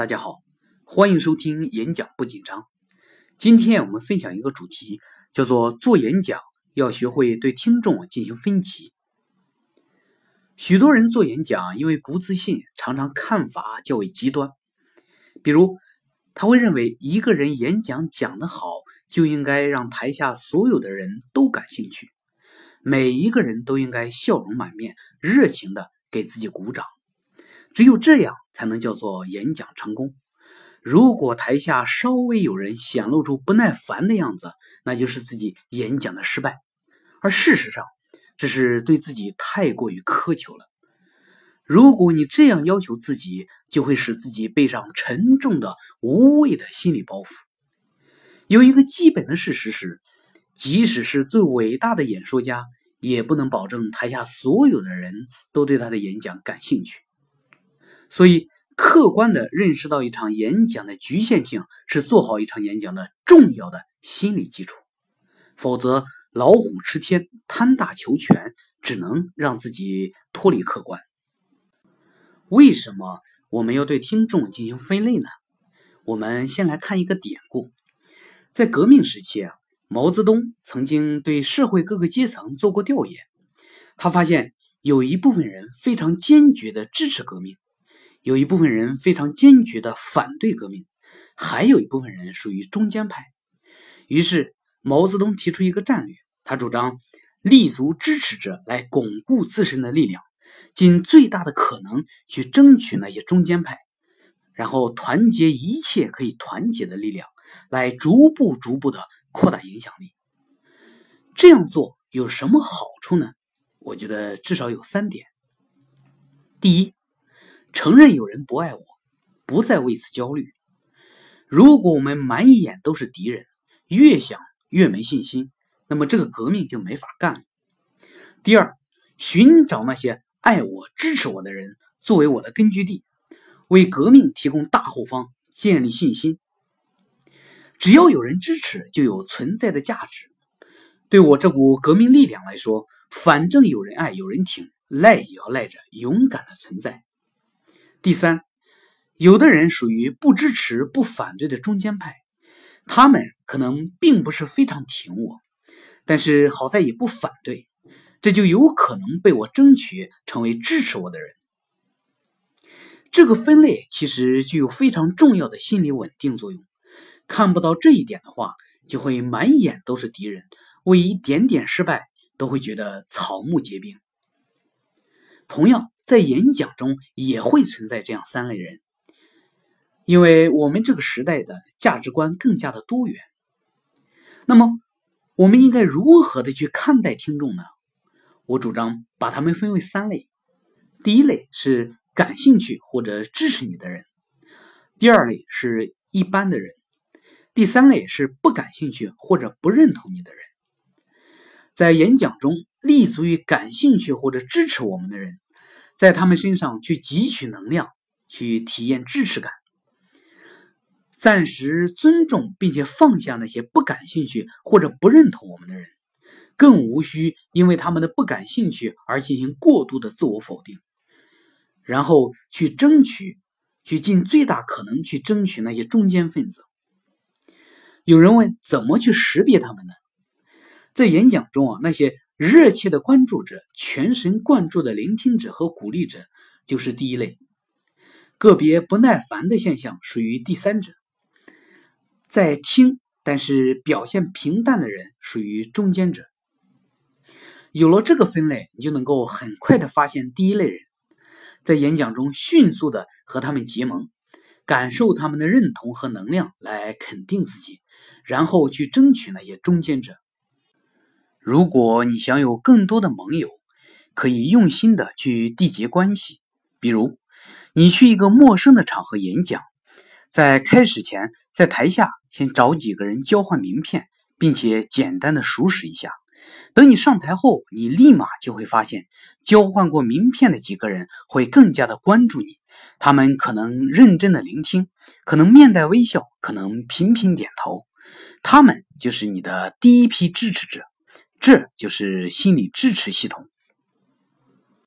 大家好，欢迎收听演讲不紧张。今天我们分享一个主题，叫做做演讲要学会对听众进行分歧。许多人做演讲，因为不自信，常常看法较为极端。比如，他会认为一个人演讲讲得好，就应该让台下所有的人都感兴趣，每一个人都应该笑容满面、热情的给自己鼓掌。只有这样才能叫做演讲成功。如果台下稍微有人显露出不耐烦的样子，那就是自己演讲的失败。而事实上，这是对自己太过于苛求了。如果你这样要求自己，就会使自己背上沉重的、无谓的心理包袱。有一个基本的事实是，即使是最伟大的演说家，也不能保证台下所有的人都对他的演讲感兴趣。所以，客观的认识到一场演讲的局限性，是做好一场演讲的重要的心理基础。否则，老虎吃天，贪大求全，只能让自己脱离客观。为什么我们要对听众进行分类呢？我们先来看一个典故。在革命时期啊，毛泽东曾经对社会各个阶层做过调研，他发现有一部分人非常坚决的支持革命。有一部分人非常坚决的反对革命，还有一部分人属于中间派。于是毛泽东提出一个战略，他主张立足支持者来巩固自身的力量，尽最大的可能去争取那些中间派，然后团结一切可以团结的力量，来逐步逐步的扩大影响力。这样做有什么好处呢？我觉得至少有三点。第一。承认有人不爱我，不再为此焦虑。如果我们满眼都是敌人，越想越没信心，那么这个革命就没法干了。第二，寻找那些爱我、支持我的人作为我的根据地，为革命提供大后方，建立信心。只要有人支持，就有存在的价值。对我这股革命力量来说，反正有人爱，有人挺，赖也要赖着勇敢的存在。第三，有的人属于不支持、不反对的中间派，他们可能并不是非常挺我，但是好在也不反对，这就有可能被我争取成为支持我的人。这个分类其实具有非常重要的心理稳定作用。看不到这一点的话，就会满眼都是敌人，为一点点失败都会觉得草木皆兵。同样。在演讲中也会存在这样三类人，因为我们这个时代的价值观更加的多元。那么，我们应该如何的去看待听众呢？我主张把他们分为三类：第一类是感兴趣或者支持你的人；第二类是一般的人；第三类是不感兴趣或者不认同你的人。在演讲中，立足于感兴趣或者支持我们的人。在他们身上去汲取能量，去体验支持感，暂时尊重并且放下那些不感兴趣或者不认同我们的人，更无需因为他们的不感兴趣而进行过度的自我否定，然后去争取，去尽最大可能去争取那些中间分子。有人问怎么去识别他们呢？在演讲中啊，那些。热切的关注者、全神贯注的聆听者和鼓励者，就是第一类；个别不耐烦的现象属于第三者；在听但是表现平淡的人属于中间者。有了这个分类，你就能够很快的发现第一类人，在演讲中迅速的和他们结盟，感受他们的认同和能量来肯定自己，然后去争取那些中间者。如果你想有更多的盟友，可以用心的去缔结关系。比如，你去一个陌生的场合演讲，在开始前，在台下先找几个人交换名片，并且简单的熟识一下。等你上台后，你立马就会发现，交换过名片的几个人会更加的关注你。他们可能认真的聆听，可能面带微笑，可能频频点头。他们就是你的第一批支持者。这就是心理支持系统。